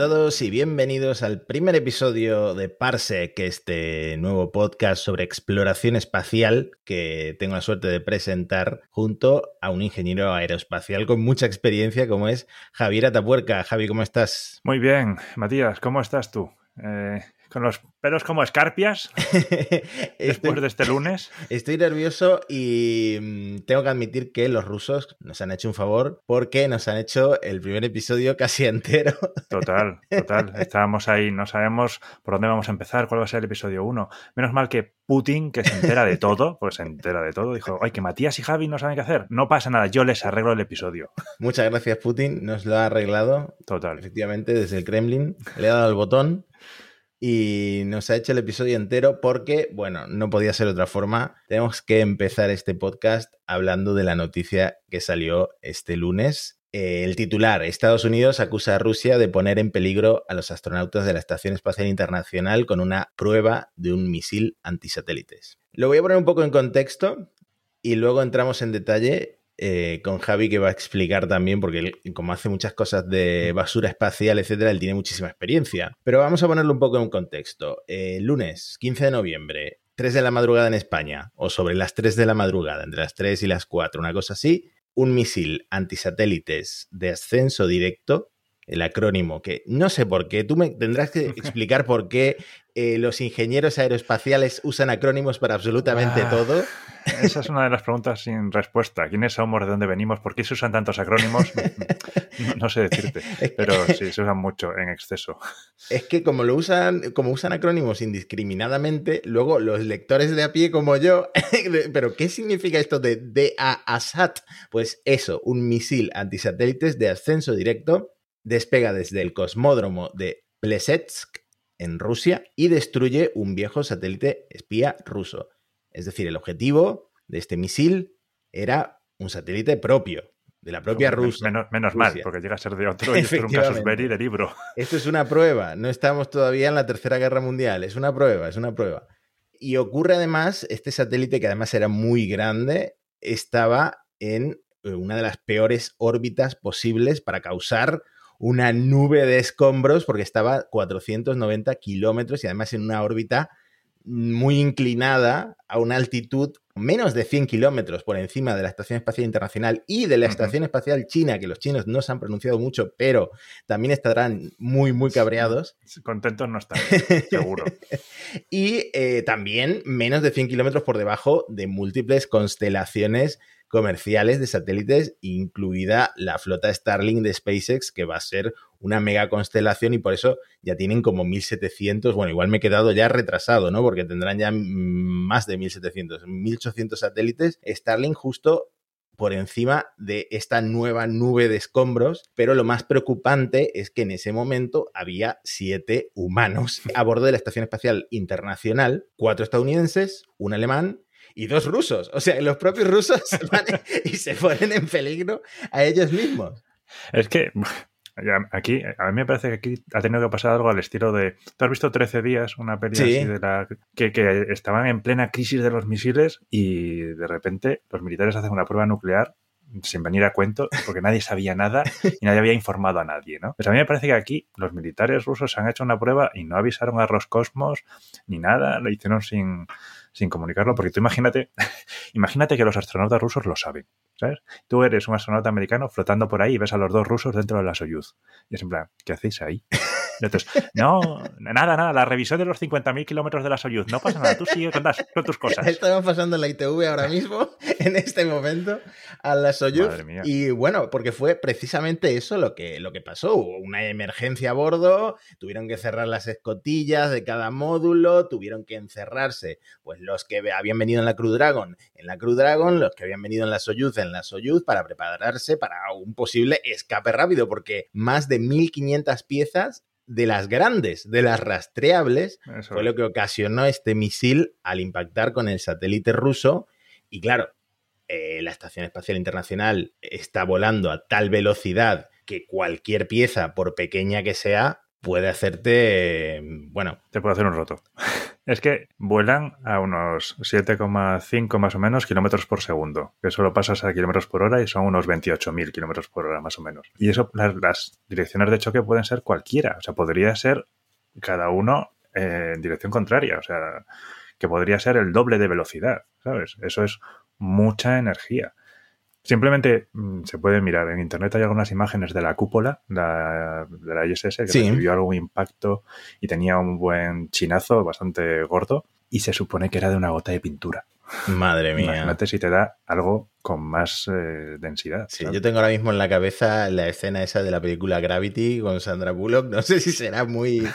Todos y bienvenidos al primer episodio de Parsec, este nuevo podcast sobre exploración espacial que tengo la suerte de presentar junto a un ingeniero aeroespacial con mucha experiencia como es Javier Atapuerca. Javi, ¿cómo estás? Muy bien, Matías, ¿cómo estás tú? Eh, con los pelos como escarpias después de este lunes. Estoy nervioso y mm, tengo que admitir que los rusos nos han hecho un favor porque nos han hecho el primer episodio casi entero. Total, total. Estábamos ahí, no sabemos por dónde vamos a empezar, cuál va a ser el episodio 1. Menos mal que Putin, que se entera de todo, pues se entera de todo, dijo, ay, que Matías y Javi no saben qué hacer. No pasa nada, yo les arreglo el episodio. Muchas gracias, Putin. Nos lo ha arreglado. Total. Efectivamente, desde el Kremlin. Le ha dado el botón y nos ha hecho el episodio entero porque, bueno, no podía ser otra forma. Tenemos que empezar este podcast hablando de la noticia que salió este lunes. Eh, el titular, Estados Unidos acusa a Rusia de poner en peligro a los astronautas de la Estación Espacial Internacional con una prueba de un misil antisatélites. Lo voy a poner un poco en contexto y luego entramos en detalle eh, con Javi que va a explicar también, porque él, como hace muchas cosas de basura espacial, etcétera, él tiene muchísima experiencia. Pero vamos a ponerlo un poco en contexto. Eh, lunes, 15 de noviembre, 3 de la madrugada en España, o sobre las 3 de la madrugada, entre las 3 y las 4, una cosa así, un misil antisatélites de ascenso directo, el acrónimo, que no sé por qué, tú me tendrás que explicar por qué eh, los ingenieros aeroespaciales usan acrónimos para absolutamente Ah. todo. Esa es una de las preguntas sin respuesta. ¿Quiénes somos? ¿De dónde venimos? ¿Por qué se usan tantos acrónimos? No, no sé decirte, pero sí, se usan mucho en exceso. Es que como lo usan, como usan acrónimos indiscriminadamente, luego los lectores de a pie como yo, pero ¿qué significa esto de DAASAT? Pues eso, un misil antisatélites de ascenso directo despega desde el cosmódromo de Plesetsk en Rusia y destruye un viejo satélite espía ruso. Es decir, el objetivo de este misil era un satélite propio, de la propia Rusia. Menos, menos mal, porque llega a ser de otro y esto es un casus Efectivamente. belli de libro. Esto es una prueba, no estamos todavía en la Tercera Guerra Mundial, es una prueba, es una prueba. Y ocurre además, este satélite que además era muy grande, estaba en eh, una de las peores órbitas posibles para causar una nube de escombros porque estaba a 490 kilómetros y además en una órbita muy inclinada a una altitud menos de 100 kilómetros por encima de la Estación Espacial Internacional y de la. Estación Espacial China, que los chinos no se han pronunciado mucho, pero también estarán muy, muy cabreados. Contentos no están, seguro. Y eh, también menos de 100 kilómetros por debajo de múltiples constelaciones comerciales de satélites, incluida la flota Starlink de SpaceX, que va a ser una mega constelación y por eso ya tienen como 1700, bueno, igual me he quedado ya retrasado, ¿no? Porque tendrán ya más de 1700, 1800 satélites. Starlink justo por encima de esta nueva nube de escombros, pero lo más preocupante es que en ese momento había siete humanos a bordo de la Estación Espacial Internacional, cuatro estadounidenses, un alemán y dos rusos. O sea, los propios rusos van y se ponen en peligro a ellos mismos. Es que aquí, a mí me parece que aquí ha tenido que pasar algo al estilo de. ¿Tú has visto 13 días? Una peli Sí. así de la. Que, que estaban en plena crisis de los misiles y de repente los militares hacen una prueba nuclear sin venir a cuento, porque nadie sabía nada y nadie había informado a nadie, ¿no? Pues a mí me parece que aquí los militares rusos han hecho una prueba y no avisaron a Roscosmos ni nada, lo hicieron sin, sin comunicarlo, porque tú imagínate, imagínate que los astronautas rusos lo saben, ¿sabes? Tú eres un astronauta americano flotando por ahí y ves a los dos rusos dentro de la Soyuz. Y es en plan, ¿qué hacéis ahí? Entonces, no, nada, nada, la revisión de los 50.000 kilómetros de la Soyuz, no pasa nada, tú sigue con, las- con tus cosas. Estamos pasando en la ITV ahora mismo, en este momento, a la Soyuz. Madre mía. Y bueno, porque fue precisamente eso lo que, lo que pasó. Hubo una emergencia a bordo, tuvieron que cerrar las escotillas de cada módulo, tuvieron que encerrarse, pues los que habían venido en la Crew Dragon, en la Crew Dragon, los que habían venido en la Soyuz, en la Soyuz, para prepararse para un posible escape rápido, porque más de 1500 piezas de las grandes, de las rastreables, Eso fue lo que ocasionó este misil al impactar con el satélite ruso. Y claro, eh, la Estación Espacial Internacional está volando a tal velocidad que cualquier pieza, por pequeña que sea, puede hacerte, bueno... Te puede hacer un roto. Es que vuelan a unos 7,5 más o menos kilómetros por segundo, que solo pasas a kilómetros por hora y son unos 28.000 kilómetros por hora más o menos. Y eso, las, direcciones de choque pueden ser cualquiera, o sea, podría ser cada uno en dirección contraria, o sea, que podría ser el doble de velocidad, ¿sabes? Eso es mucha energía. Simplemente mm, se puede mirar en internet, hay algunas imágenes de la cúpula de la ISS que recibió algún impacto y tenía un buen chinazo bastante gordo y se supone que era de una gota de pintura. Madre mía. Imagínate si te da algo con más eh, densidad. Sí, yo tengo ahora mismo en la cabeza la escena esa de la película Gravity con Sandra Bullock. No sé si será muy,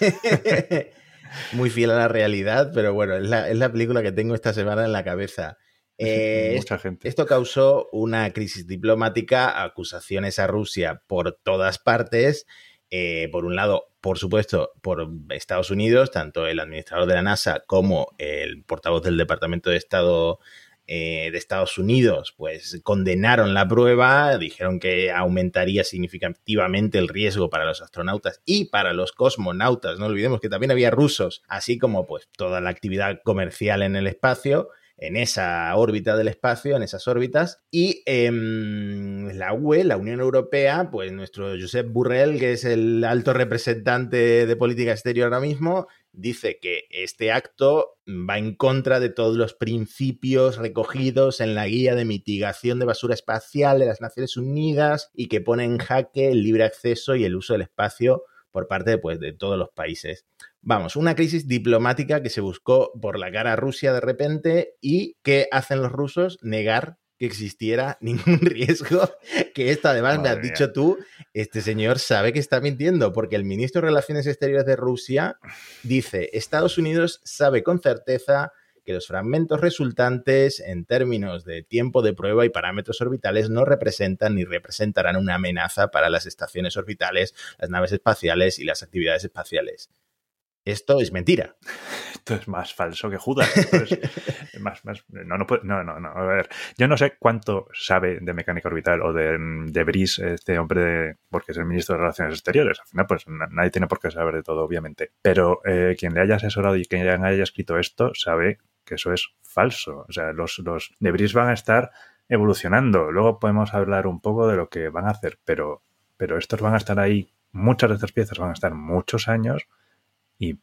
muy fiel a la realidad, pero bueno, es la, es la película que tengo esta semana en la cabeza. Eh, Mucha gente. Esto causó una crisis diplomática, acusaciones a Rusia por todas partes. Eh, por un lado, por supuesto, por Estados Unidos, tanto el administrador de la NASA como el portavoz del Departamento de Estado eh, de Estados Unidos, pues condenaron la prueba, dijeron que aumentaría significativamente el riesgo para los astronautas y para los cosmonautas. No olvidemos que también había rusos, así como pues toda la actividad comercial en el espacio en esa órbita del espacio, en esas órbitas. Y em, la UE, la Unión Europea, pues nuestro Josep Burrell, que es el alto representante de política exterior ahora mismo, dice que este acto va en contra de todos los principios recogidos en la guía de mitigación de basura espacial de las Naciones Unidas y que pone en jaque el libre acceso y el uso del espacio por parte pues, de todos los países. Vamos, una crisis diplomática que se buscó por la cara a Rusia de repente y que hacen los rusos negar que existiera ningún riesgo, que esto además me has dicho tú, este señor sabe que está mintiendo, porque el ministro de Relaciones Exteriores de Rusia dice, Estados Unidos sabe con certeza que los fragmentos resultantes en términos de tiempo de prueba y parámetros orbitales no representan ni representarán una amenaza para las estaciones orbitales, las naves espaciales y las actividades espaciales. Esto es mentira. Esto es más falso que Judas. más, no, no, no, no, A ver, yo no sé cuánto sabe de mecánica orbital o de, de Brice este hombre, porque es el ministro de Relaciones Exteriores. Al final, pues nadie tiene por qué saber de todo, obviamente. Pero eh, quien le haya asesorado y quien haya escrito esto sabe que eso es falso. O sea, los, los de Brice van a estar evolucionando. Luego podemos hablar un poco de lo que van a hacer, pero, pero estos van a estar ahí, muchas de estas piezas van a estar muchos años y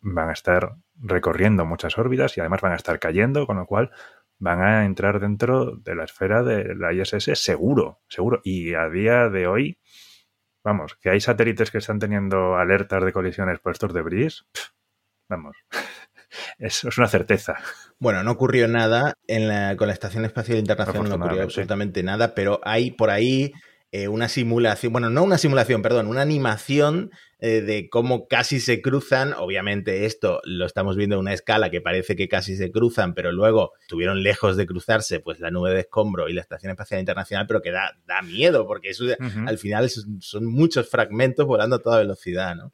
van a estar recorriendo muchas órbitas y además van a estar cayendo, con lo cual van a entrar dentro de la esfera de la ISS seguro, seguro. Y a día de hoy, vamos, que hay satélites que están teniendo alertas de colisiones por estos debris, vamos, eso es una certeza. Bueno, no ocurrió nada en con la Estación Espacial Internacional, no ocurrió absolutamente nada, pero hay por ahí eh, una simulación, bueno, no una simulación, perdón, una animación eh, de cómo casi se cruzan. Obviamente esto lo estamos viendo a una escala que parece que casi se cruzan, pero luego estuvieron lejos de cruzarse pues la nube de escombro y la Estación Espacial Internacional, pero que da, da miedo porque eso, al final son, muchos fragmentos volando a toda velocidad, ¿no?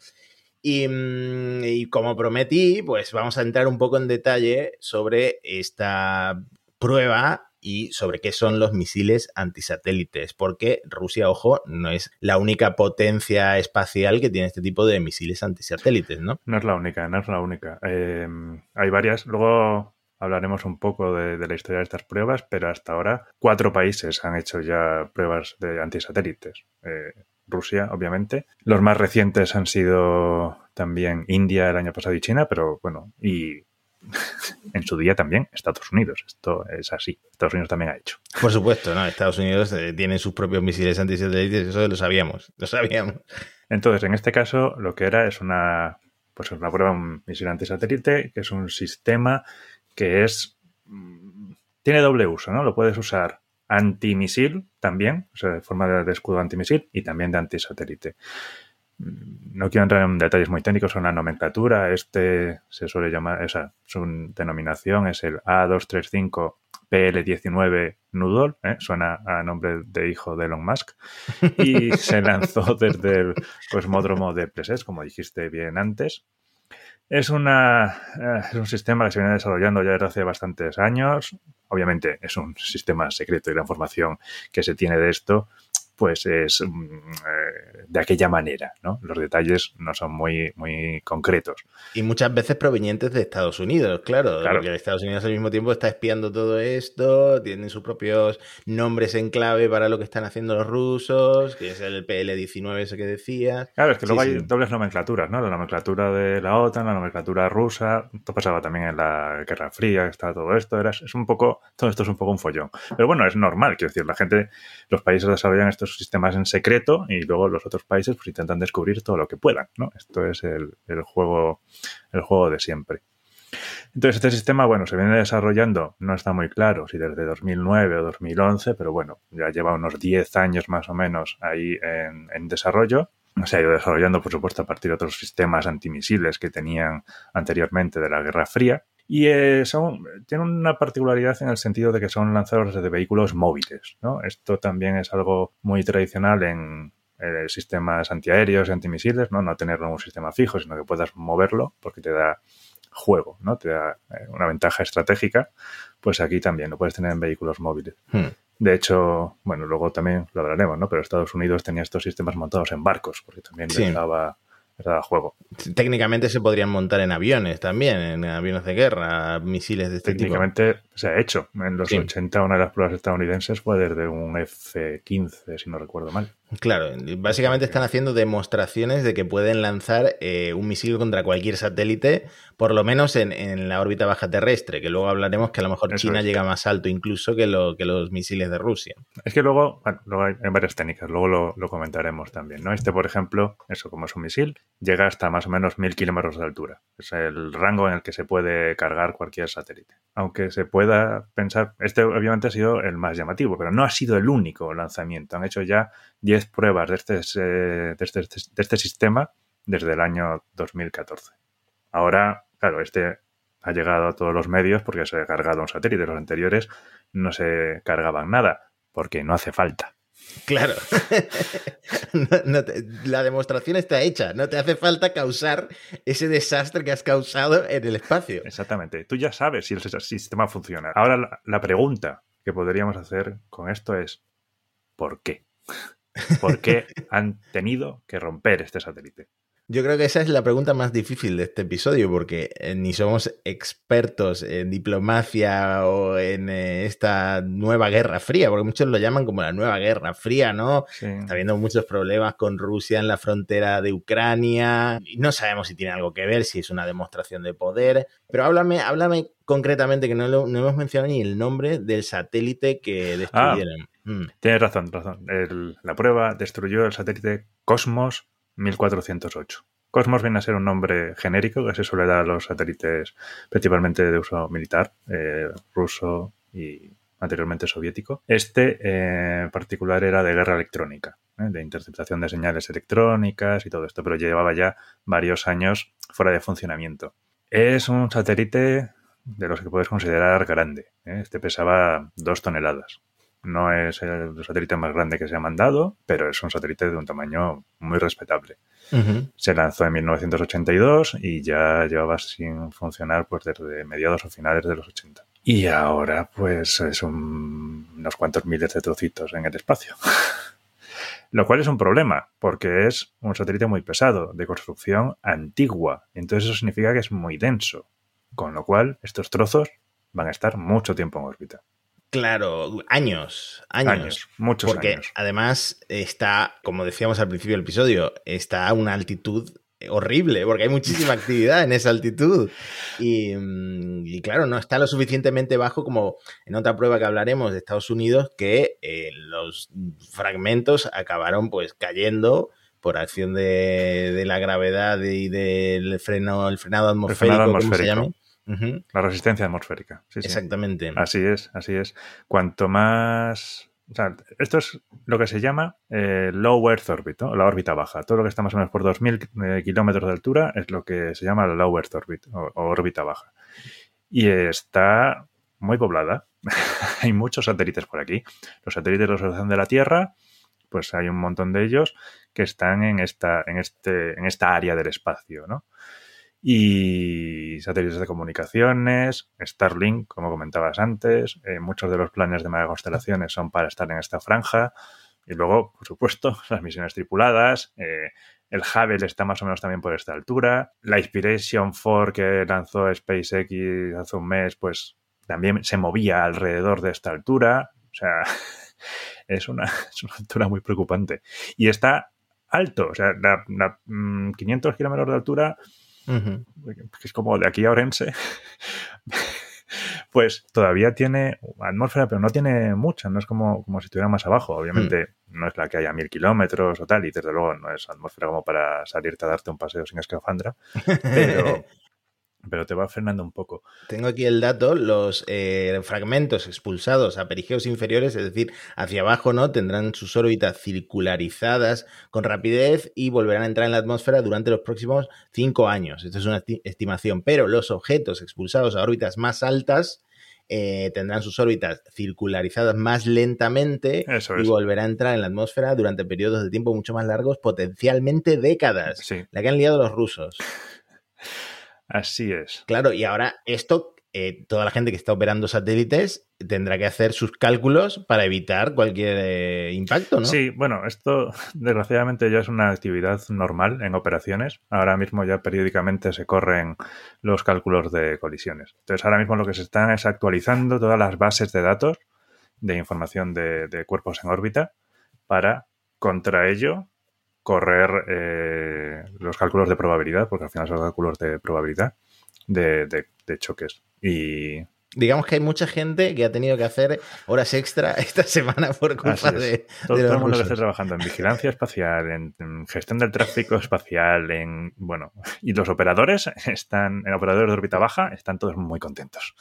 Y, mm, y, como prometí, pues vamos a entrar un poco en detalle sobre esta prueba y sobre qué son los misiles antisatélites, porque Rusia, ojo, no es la única potencia espacial que tiene este tipo de misiles antisatélites, ¿no? No es la única, no es la única. Em, hay varias. Luego hablaremos un poco de, la historia de estas pruebas, pero hasta ahora cuatro países han hecho ya pruebas de antisatélites. Eh, Rusia, obviamente. Los más recientes han sido también India el año pasado y China, pero bueno, y en su día también Estados Unidos. Esto es así. Estados Unidos también ha hecho. Por supuesto, ¿no? Estados Unidos eh, tiene sus propios misiles antisatélites, eso lo sabíamos, lo sabíamos. Entonces, en este caso, lo que era es una, pues una prueba, un misil antisatélite, que es un sistema que es mm, tiene doble uso, ¿no? Lo puedes usar antimisil también, o sea, de forma de escudo antimisil y también de antisatélite. No quiero entrar en detalles muy técnicos son la nomenclatura. Este se suele llamar, esa su denominación es el A235 PL19 Nudol, ¿eh? suena a nombre de hijo de Elon Musk, y se lanzó desde el cosmódromo de Pleses, como dijiste bien antes. Es, una, eh, es un sistema que se viene desarrollando ya desde hace bastantes años. Obviamente es un sistema secreto y la información que se tiene de esto pues es mm, eh, de aquella manera, ¿no? Los detalles no son muy, muy concretos. Y muchas veces provenientes de Estados Unidos, claro, claro. porque Estados Unidos al mismo tiempo está espiando todo esto, tienen sus propios nombres en clave para lo que están haciendo los rusos, que es el PL-19 ese que decías. Claro, es que luego hay dobles nomenclaturas, ¿no? La nomenclatura de la OTAN, la nomenclatura rusa, esto pasaba también en la Guerra Fría, que estaba todo esto, era, es un poco, todo esto es un poco un follón. Pero bueno, es normal, quiero decir, la gente, los países desarrollan estos sistemas en secreto y luego los otros países pues intentan descubrir todo lo que puedan, ¿no? Esto es el, el juego, el juego de siempre. Entonces, este sistema, bueno, se viene desarrollando, no está muy claro si desde 2009 o 2011, pero bueno, ya lleva unos 10 años más o menos ahí en, en desarrollo. Se ha ido desarrollando, por supuesto, a partir de otros sistemas antimisiles que tenían anteriormente de la Guerra Fría. Y eh, son, tienen una particularidad en el sentido de que son lanzadores de vehículos móviles. ¿no? Esto también es algo muy tradicional en eh, sistemas antiaéreos y antimisiles, ¿no? no tenerlo en un sistema fijo, sino que puedas moverlo porque te da juego, ¿no? te da eh, una ventaja estratégica. Pues aquí también lo puedes tener en vehículos móviles. Hmm. De hecho, bueno, luego también lo hablaremos, ¿no? Pero Estados Unidos tenía estos sistemas montados en barcos, porque también Sí. les daba, juego. Técnicamente se podrían montar en aviones también, en aviones de guerra, misiles de este tipo. Técnicamente se ha hecho. En los Sí. 80 una de las pruebas estadounidenses fue desde un F-15, si no recuerdo mal. Claro, básicamente están haciendo demostraciones de que pueden lanzar eh, un misil contra cualquier satélite, por lo menos en, en la órbita baja terrestre, que luego hablaremos que a lo mejor Eso China es. llega más alto incluso que, lo, que los misiles de Rusia. Es que luego, bueno, luego hay, hay varias técnicas, luego lo, lo comentaremos también, ¿no? Este, por ejemplo, eso como es un misil, llega hasta más o menos mil kilómetros de altura. Es el rango en el que se puede cargar cualquier satélite. Aunque se pueda pensar, este obviamente ha sido el más llamativo, pero no ha sido el único lanzamiento. Han hecho ya 10 pruebas de este, de este, de este sistema desde el año 2014. Ahora, claro, este ha llegado a todos los medios porque se ha cargado un satélite. Los anteriores no se cargaban nada porque no hace falta. Claro. No- no te- la demostración está hecha. No te hace falta causar ese desastre que has causado en el espacio. Exactamente. Tú ya sabes si el sis- sistema funciona. Ahora la, la pregunta que podríamos hacer con esto es ¿por qué? ¿Por qué han tenido que romper este satélite? Yo creo que esa es la pregunta más difícil de este episodio, porque eh, ni somos expertos en diplomacia o en eh, esta nueva guerra fría, porque muchos lo llaman como la nueva guerra fría, ¿no? Sí. Está habiendo muchos problemas con Rusia en la frontera de Ucrania. y No sabemos si tiene algo que ver, si es una demostración de poder. Pero háblame, háblame concretamente, que no, lo- no hemos mencionado ni el nombre del satélite que destruyeron. Mm, Tienes razón, razón. La prueba destruyó el satélite Cosmos 1408. Cosmos viene a ser un nombre genérico que se suele dar a los satélites principalmente de uso militar, eh, ruso y anteriormente soviético. Este eh, en particular era de guerra electrónica, ¿eh? de interceptación de señales electrónicas y todo esto, pero llevaba ya varios años fuera de funcionamiento. Es un satélite de los que puedes considerar grande. Este pesaba dos toneladas. No es el satélite más grande que se ha mandado, pero es un satélite de un tamaño muy respetable. Se lanzó en 1982 y ya llevaba sin funcionar pues desde mediados o finales de los 80. Y ahora pues es un- unos cuantos miles de trocitos en el espacio. Lo cual es un problema, porque es un satélite muy pesado, de construcción antigua. Entonces eso significa que es muy denso. Con lo cual estos trozos van a estar mucho tiempo en órbita. Claro, años, años. Años, muchos Porque años. además está, como decíamos al principio del episodio, está a una altitud horrible, porque hay muchísima actividad en esa altitud. Y, y claro, no está lo suficientemente bajo como en otra prueba que hablaremos de Estados Unidos, que eh, los fragmentos acabaron pues cayendo por acción de, de la gravedad y del freno, el frenado atmosférico, frenado ¿cómo se atmosférico. La resistencia atmosférica. Sí, sí. Exactamente. Así es, así es. Cuanto más... O sea, esto es lo que se llama eh, low Earth orbit, ¿no? la órbita baja. Todo lo que está más o menos por 2.000 eh, kilómetros de altura es lo que se llama la low Earth orbit o, o órbita baja. Y está muy poblada. hay muchos satélites por aquí. Los satélites de observación de la Tierra, pues hay un montón de ellos que están en esta, en este, en esta área del espacio, ¿no? Y satélites de comunicaciones, Starlink, como comentabas antes. Eh, muchos de los planes de mega constelaciones son para estar en esta franja. Y luego, por supuesto, las misiones tripuladas. Eh, el Hubble está más o menos también por esta altura. La Inspiration 4 que lanzó SpaceX hace un mes, pues también se movía alrededor de esta altura. O sea, es una, es una altura muy preocupante. Y está alto, o sea, la, 500 mm, kilómetros de altura, que es como de aquí a Orense, pues todavía tiene atmósfera, pero no tiene mucha, no es como, como si estuviera más abajo. Obviamente mm. no es la que haya mil kilómetros o tal, y desde luego no es atmósfera como para salirte a darte un paseo sin escafandra, pero, pero te va frenando un poco. Tengo aquí el dato, los eh, fragmentos expulsados a perigeos inferiores, es decir, hacia abajo, ¿no? Tendrán sus órbitas circularizadas con rapidez y volverán a entrar en la atmósfera durante los próximos cinco años. Esto es una estimación, pero los objetos expulsados a órbitas más altas eh, tendrán sus órbitas circularizadas más lentamente y volverán a entrar en la atmósfera durante periodos de tiempo mucho más largos, potencialmente décadas. La que han liado los rusos. Así es. Claro, y ahora esto, eh, toda la gente que está operando satélites tendrá que hacer sus cálculos para evitar cualquier eh, impacto, ¿no? Sí, bueno, esto desgraciadamente ya es una actividad normal en operaciones. Ahora mismo ya periódicamente se corren los cálculos de colisiones. Entonces ahora mismo lo que se están es actualizando todas las bases de datos de información de, de cuerpos en órbita para contra ello correr eh, los cálculos de probabilidad, porque al final son cálculos de probabilidad de, de, choques. Y digamos que hay mucha gente que ha tenido que hacer horas extra esta semana por culpa de, todo, el mundo que está trabajando en vigilancia espacial, en, gestión del tráfico espacial, en bueno, y los operadores están, en operadores de órbita baja, están todos muy contentos.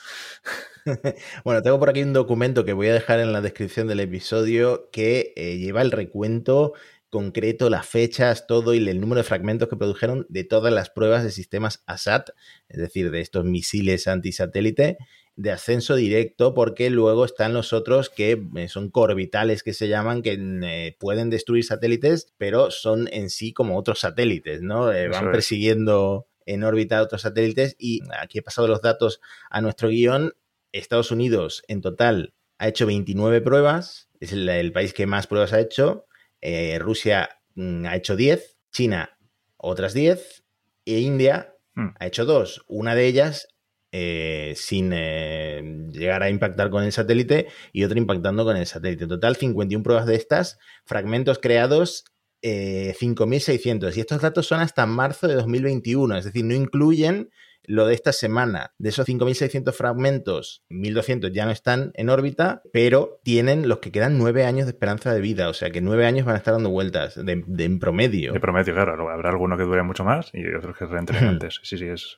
bueno, tengo por aquí un documento que voy a dejar en la descripción del episodio que eh, lleva el recuento concreto, las fechas, todo y el número de fragmentos que produjeron de todas las pruebas de sistemas ASAT, es decir, de estos misiles antisatélite de ascenso directo, porque luego están los otros que eh, son corbitales que se llaman, que eh, pueden destruir satélites, pero son en sí como otros satélites, ¿no? Eh, van persiguiendo en órbita otros satélites y aquí he pasado los datos a nuestro guion. Estados Unidos en total ha hecho 29 pruebas, es el país que más pruebas ha hecho. Eh, Rusia mm, ha hecho 10, China otras 10 e India hmm. ha hecho 2. Una de ellas eh, sin eh, llegar a impactar con el satélite y otra impactando con el satélite. En total, 51 pruebas de estas, fragmentos creados 5.600. Y estos datos son hasta marzo de 2021, es decir, no incluyen lo de esta semana. De esos 5.600 fragmentos, 1.200 ya no están en órbita, pero tienen los que quedan nueve años de esperanza de vida. O sea que nueve años van a estar dando vueltas de, en promedio. De promedio, claro. Habrá alguno que dure mucho más y otros que reentren antes. Sí, sí, es.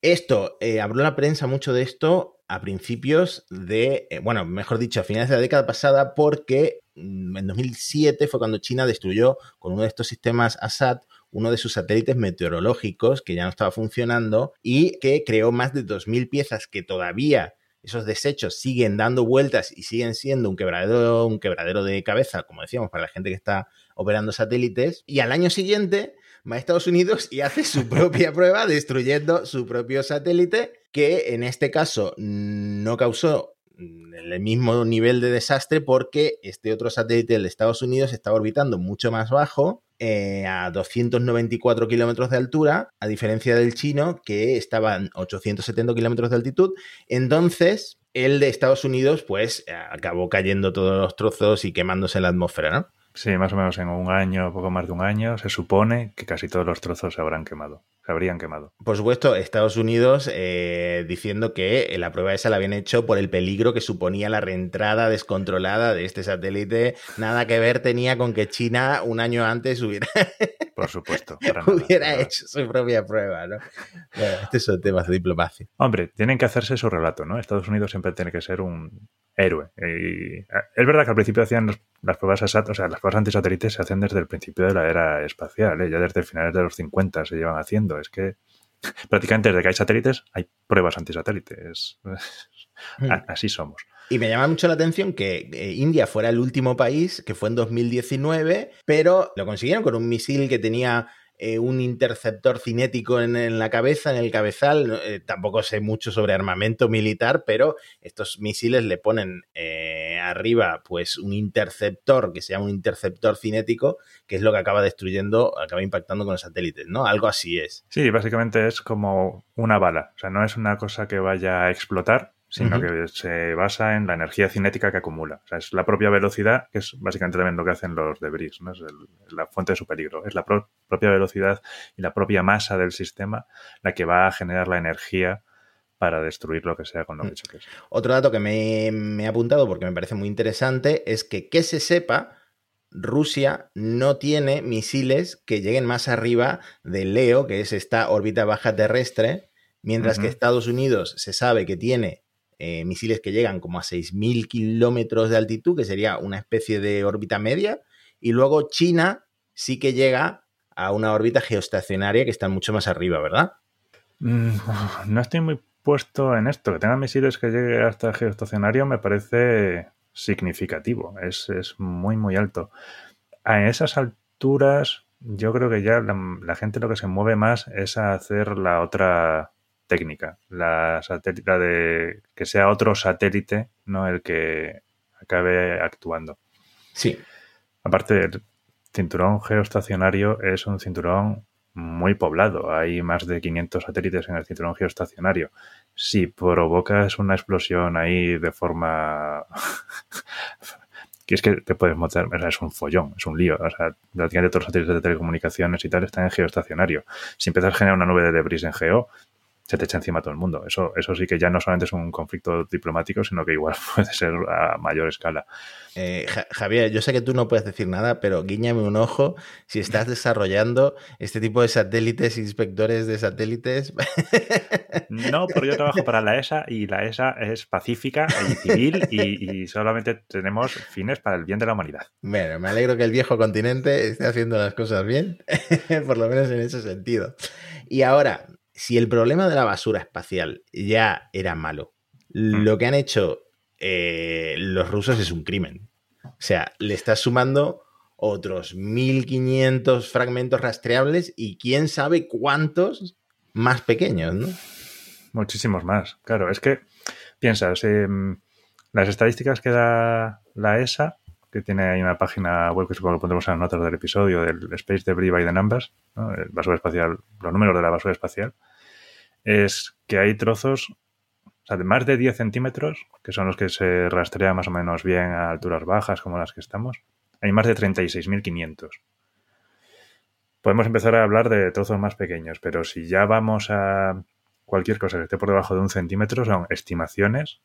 Esto, eh, habló la prensa mucho de esto a principios de, eh, bueno, mejor dicho, a finales de la década pasada, porque mm, en 2007 fue cuando China destruyó con uno de estos sistemas ASAT uno de sus satélites meteorológicos que ya no estaba funcionando y que creó más de 2.000 piezas que todavía esos desechos siguen dando vueltas y siguen siendo un quebradero, un quebradero de cabeza, como decíamos, para la gente que está operando satélites. Y al año siguiente va a Estados Unidos y hace su propia prueba destruyendo su propio satélite, que en este caso no causó el mismo nivel de desastre porque este otro satélite de Estados Unidos está orbitando mucho más bajo eh, a 294 kilómetros de altura, a diferencia del chino, que estaba a 870 kilómetros de altitud. Entonces, el de Estados Unidos, pues, acabó cayendo todos los trozos y quemándose en la atmósfera, ¿no? Sí, más o menos en un año, poco más de un año, se supone que casi todos los trozos se habrán quemado se habrían quemado. Por supuesto, Estados Unidos eh, diciendo que la prueba esa la habían hecho por el peligro que suponía la reentrada descontrolada de este satélite. Nada que ver tenía con que China un año antes hubiera, por supuesto, hubiera hecho su propia prueba. ¿no? estos son temas de diplomacia. Hombre, tienen que hacerse su relato, ¿no? Estados Unidos siempre tiene que ser un héroe. Y es verdad que al principio hacían las pruebas o sea, las pruebas antisatélites se hacen desde el principio de la era espacial, ¿eh? ya desde finales de los 50 se llevan haciendo. Es que prácticamente desde que hay satélites hay pruebas antisatélites. Hmm. Así somos. Y me llama mucho la atención que eh, India fuera el último país, que fue en 2019, pero lo consiguieron con un misil que tenía eh, un interceptor cinético en, la cabeza, en el cabezal. Eh, tampoco sé mucho sobre armamento militar, pero estos misiles le ponen eh, arriba pues un interceptor que se llama un interceptor cinético, que es lo que acaba destruyendo, acaba impactando con los satélites, ¿no? Algo así es. Sí, básicamente es como una bala. O sea, no es una cosa que vaya a explotar, sino que se basa en la energía cinética que acumula. O sea, es la propia velocidad, que es básicamente también lo que hacen los debris, ¿no? es la fuente de su peligro. Es la propia velocidad y la propia masa del sistema la que va a generar la energía para destruir lo que sea con lo que mm. choques. Otro dato que me, me he apuntado porque me parece muy interesante es que, que se sepa, Rusia no tiene misiles que lleguen más arriba del Leo, que es esta órbita baja terrestre, mientras que Estados Unidos se sabe que tiene eh, misiles que llegan como a 6.000 kilómetros de altitud, que sería una especie de órbita media, y luego China sí que llega a una órbita geoestacionaria que está mucho más arriba, ¿verdad? Mm, no estoy muy puesto en esto. Que tengan misiles que lleguen hasta geoestacionario me parece significativo. Es, muy, muy alto. A esas alturas, yo creo que ya la, gente lo que se mueve más es a hacer la otra técnica, la, satélite, de que sea otro satélite, no el que acabe actuando. Sí. Aparte, el cinturón geoestacionario es un cinturón muy poblado. Hay más de 500 satélites en el cinturón geoestacionario. Si provocas una explosión ahí de forma... que es que te puedes montar, es un follón, es un lío. O sea, prácticamente todos los satélites de telecomunicaciones y tal están en geoestacionario. Si empiezas a generar una nube de debris en geo, se te echa encima todo el mundo. Eso, eso sí que ya no solamente es un conflicto diplomático, sino que igual puede ser a mayor escala. Eh, Javier, yo sé que tú no puedes decir nada, pero guíñame un ojo si estás desarrollando este tipo de satélites, inspectores de satélites. No, porque yo trabajo para la ESA y la ESA es pacífica y civil y, solamente tenemos fines para el bien de la humanidad. Bueno, me alegro que el viejo continente esté haciendo las cosas bien, por lo menos en ese sentido. Y ahora, si el problema de la basura espacial ya era malo, mm. lo que han hecho eh, los rusos es un crimen. O sea, le estás sumando otros 1500 fragmentos rastreables y quién sabe cuántos más pequeños, ¿no? Muchísimos más. Claro, es que piensas, em, las estadísticas que da la ESA, que tiene ahí una página web que supongo que pondremos en las notas del episodio, del Space Debris by the Numbers, basura espacial, los números de la basura espacial, es que hay trozos o sea, de más de 10 centímetros, que son los que se rastrean más o menos bien a alturas bajas como las que estamos, hay más de 36.500. Podemos empezar a hablar de trozos más pequeños, pero si ya vamos a cualquier cosa que esté por debajo de un centímetro, son estimaciones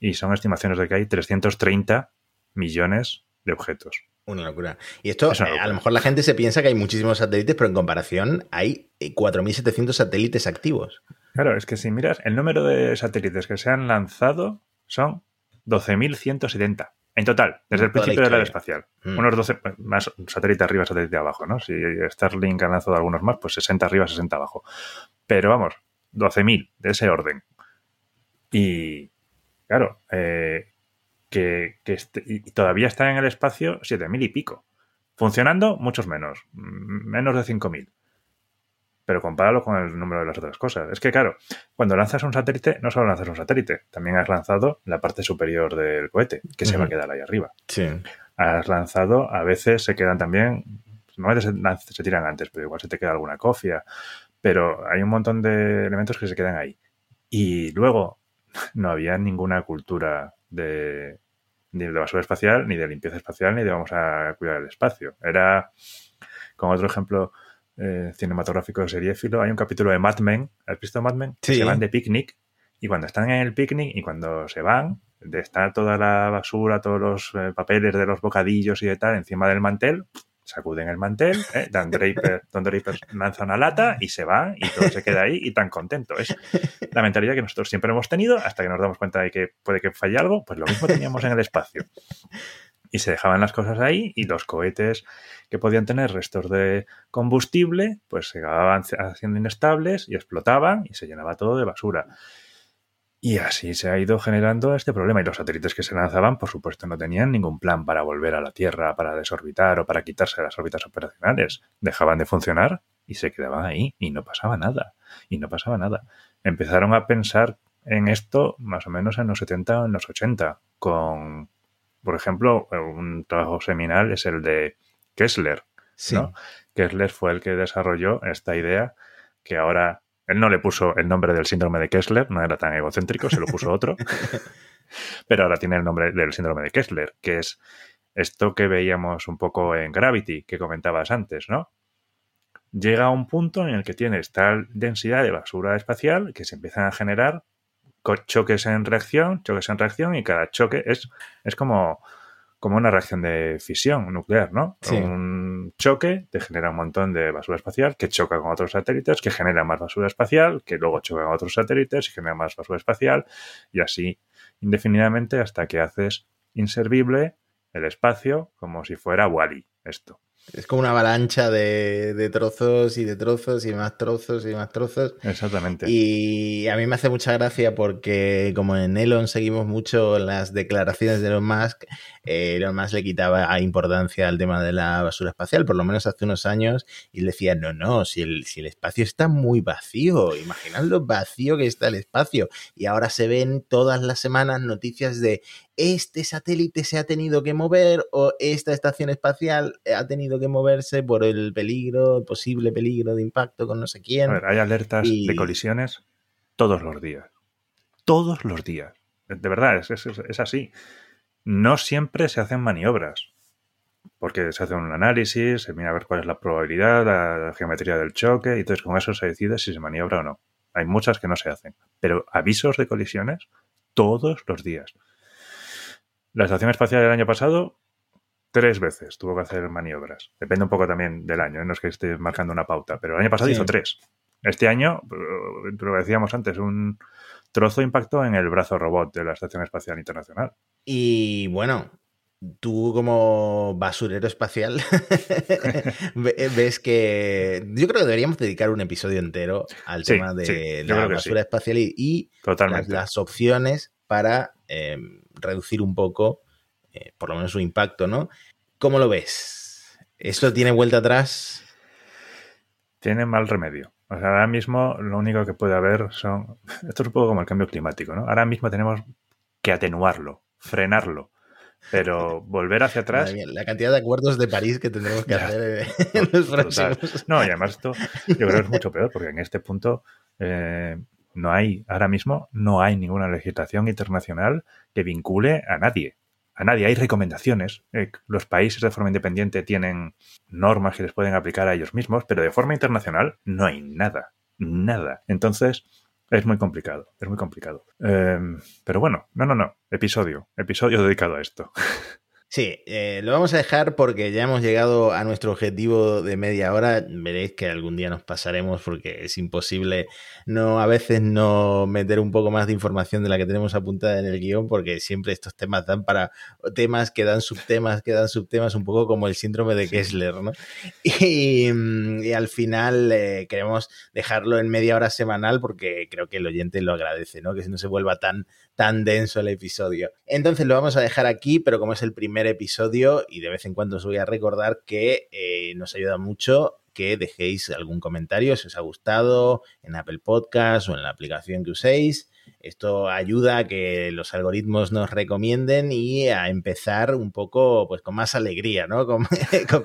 y son estimaciones de que hay 330 millones de objetos. Una locura. Y esto, eh, a lo mejor la gente se piensa que hay muchísimos satélites, pero en comparación hay 4.700 satélites activos. Claro, es que si miras, el número de satélites que se han lanzado son 12.170. En total, desde el principio de la espacial. Mm. Unos 12, más satélite arriba, satélite abajo, ¿no? Si Starlink ha lanzado algunos más, pues 60 arriba, 60 abajo. Pero vamos, 12.000 de ese orden. Y, claro, eh, que, este, y todavía están en el espacio 7.000 y pico. Funcionando, muchos menos, menos de 5.000. Pero compáralo con el número de las otras cosas. Es que, claro, cuando lanzas un satélite, no solo lanzas un satélite, también has lanzado la parte superior del cohete, que se va a quedar ahí arriba. Sí. Has lanzado, a veces se quedan también, normalmente se, se tiran antes, pero igual se te queda alguna cofia. Pero hay un montón de elementos que se quedan ahí. Y luego, no había ninguna cultura de, ni de basura espacial, ni de limpieza espacial, ni de vamos a cuidar el espacio. Era, con otro ejemplo eh, cinematográfico seriéfilo, hay un capítulo de Mad Men, ¿has visto Mad Men? se van de picnic y cuando están en el picnic y cuando se van, de estar toda la basura, todos los eh, papeles de los bocadillos y de tal encima del mantel, sacuden el mantel, ¿eh? Dan, Draper, Draper lanza una lata y se va y todo se queda ahí y tan contento. Es la mentalidad que nosotros siempre hemos tenido hasta que nos damos cuenta de que puede que falle algo, pues lo mismo teníamos en el espacio. Y se dejaban las cosas ahí y los cohetes que podían tener restos de combustible, pues se acababan haciendo inestables y explotaban y se llenaba todo de basura. Y así se ha ido generando este problema. Y los satélites que se lanzaban, por supuesto, no tenían ningún plan para volver a la Tierra, para desorbitar o para quitarse de las órbitas operacionales. Dejaban de funcionar y se quedaban ahí y no pasaba nada. Y no pasaba nada. Empezaron a pensar en esto más o menos en los 70 o en los 80, con, por ejemplo, un trabajo seminal es el de Kessler. ¿no? Kessler fue el que desarrolló esta idea que ahora él no le puso el nombre del síndrome de Kessler, no era tan egocéntrico, se lo puso otro. pero ahora tiene el nombre del síndrome de Kessler, que es esto que veíamos un poco en Gravity, que comentabas antes, ¿no? Llega a un punto en el que tienes tal densidad de basura espacial que se empiezan a generar choques en reacción, choques en reacción, y cada choque es, es como, como una reacción de fisión nuclear, ¿no? Un choque te genera un montón de basura espacial que choca con otros satélites, que genera más basura espacial, que luego choca con otros satélites y genera más basura espacial, y así indefinidamente hasta que haces inservible el espacio como si fuera Wally, esto. Es como una avalancha de, trozos y de trozos y más trozos y más trozos. Exactamente. Y a mí me hace mucha gracia porque como en Elon seguimos mucho las declaraciones de Elon Musk, eh, Elon Musk le quitaba importancia al tema de la basura espacial, por lo menos hace unos años, y le decía, no, no, si el, si el espacio está muy vacío, imaginad lo vacío que está el espacio. Y ahora se ven todas las semanas noticias de este satélite se ha tenido que mover o esta estación espacial ha tenido que moverse por el peligro, el posible peligro de impacto con no sé quién. A ver, hay alertas de colisiones todos los días. Todos los días. De verdad, es, es, así. No siempre se hacen maniobras porque se hace un análisis, se mira a ver cuál es la probabilidad, la, geometría del choque, y entonces con eso se decide si se maniobra o no. Hay muchas que no se hacen, pero avisos de colisiones todos los días. La Estación Espacial del año pasado, tres veces tuvo que hacer maniobras. Depende un poco también del año, ¿eh? no es que esté marcando una pauta, pero el año pasado hizo tres. Este año, eh, lo decíamos antes, un trozo impactó en el brazo robot de la Estación Espacial Internacional. Y bueno, tú como basurero espacial ves que yo creo que deberíamos dedicar un episodio entero al tema de la basura espacial y, las, opciones para em, reducir un poco, eh, por lo menos su impacto, ¿no? ¿Cómo lo ves? ¿Esto tiene vuelta atrás? Tiene mal remedio. O sea, ahora mismo lo único que puede haber son... Esto es un poco como el cambio climático, ¿no? Ahora mismo tenemos que atenuarlo, frenarlo. Pero volver hacia atrás. la cantidad de acuerdos de París que tendremos que hacer en los próximos. No, y además esto yo creo que es mucho peor, porque en este punto eh, no hay, ahora mismo, no hay ninguna legislación internacional que vincule a nadie. A nadie. Hay recomendaciones. Eh, los países de forma independiente tienen normas que les pueden aplicar a ellos mismos, pero de forma internacional no hay nada. Nada. Entonces, es muy complicado. Es muy complicado. Em, pero bueno, no, no, no. Episodio. Episodio dedicado a esto. Sí, eh, lo vamos a dejar porque ya hemos llegado a nuestro objetivo de media hora. Veréis que algún día nos pasaremos porque es imposible no a veces no meter un poco más de información de la que tenemos apuntada en el guion porque siempre estos temas dan para temas que dan subtemas, que dan subtemas, un poco como el síndrome de Kessler, ¿no? Y, al final eh, queremos dejarlo en media hora semanal porque creo que el oyente lo agradece, ¿no? Que no se vuelva tan, tan denso el episodio. Entonces lo vamos a dejar aquí, pero como es el primer episodio y de vez en cuando os voy a recordar que eh, nos ayuda mucho que dejéis algún comentario si os ha gustado en Apple Podcast o en la aplicación que uséis. Esto ayuda a que los algoritmos nos recomienden y a empezar un poco pues con más alegría, ¿no? Con,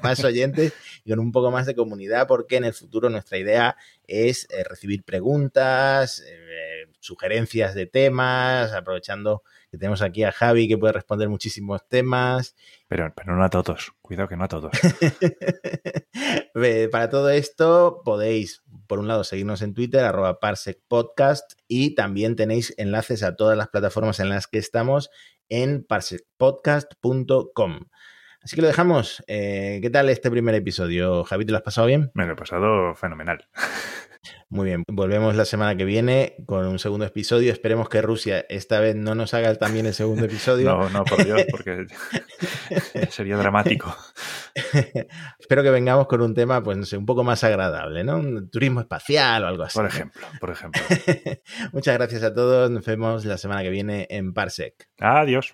más oyentes y con un poco más de comunidad, porque en el futuro nuestra idea es eh, recibir preguntas, eh, sugerencias de temas, aprovechando que tenemos aquí a Javi que puede responder muchísimos temas. Pero, pero no a todos, cuidado que no a todos. Para todo esto podéis, por un lado, seguirnos en Twitter, arroba parsecpodcast, y también tenéis enlaces a todas las plataformas en las que estamos en parsecpodcast.com. Así que lo dejamos. Eh, ¿Qué tal este primer episodio? Javi, ¿te lo has pasado bien? Me lo he pasado fenomenal. Muy bien, volvemos la semana que viene con un segundo episodio. Esperemos que Rusia esta vez no nos haga también el segundo episodio. no, no, por Dios, porque sería dramático. Espero que vengamos con un tema, pues no sé, un poco más agradable, ¿no? turismo espacial o algo así. Por ejemplo, por ejemplo. Muchas gracias a todos. Nos vemos la semana que viene en Parsec. Adiós.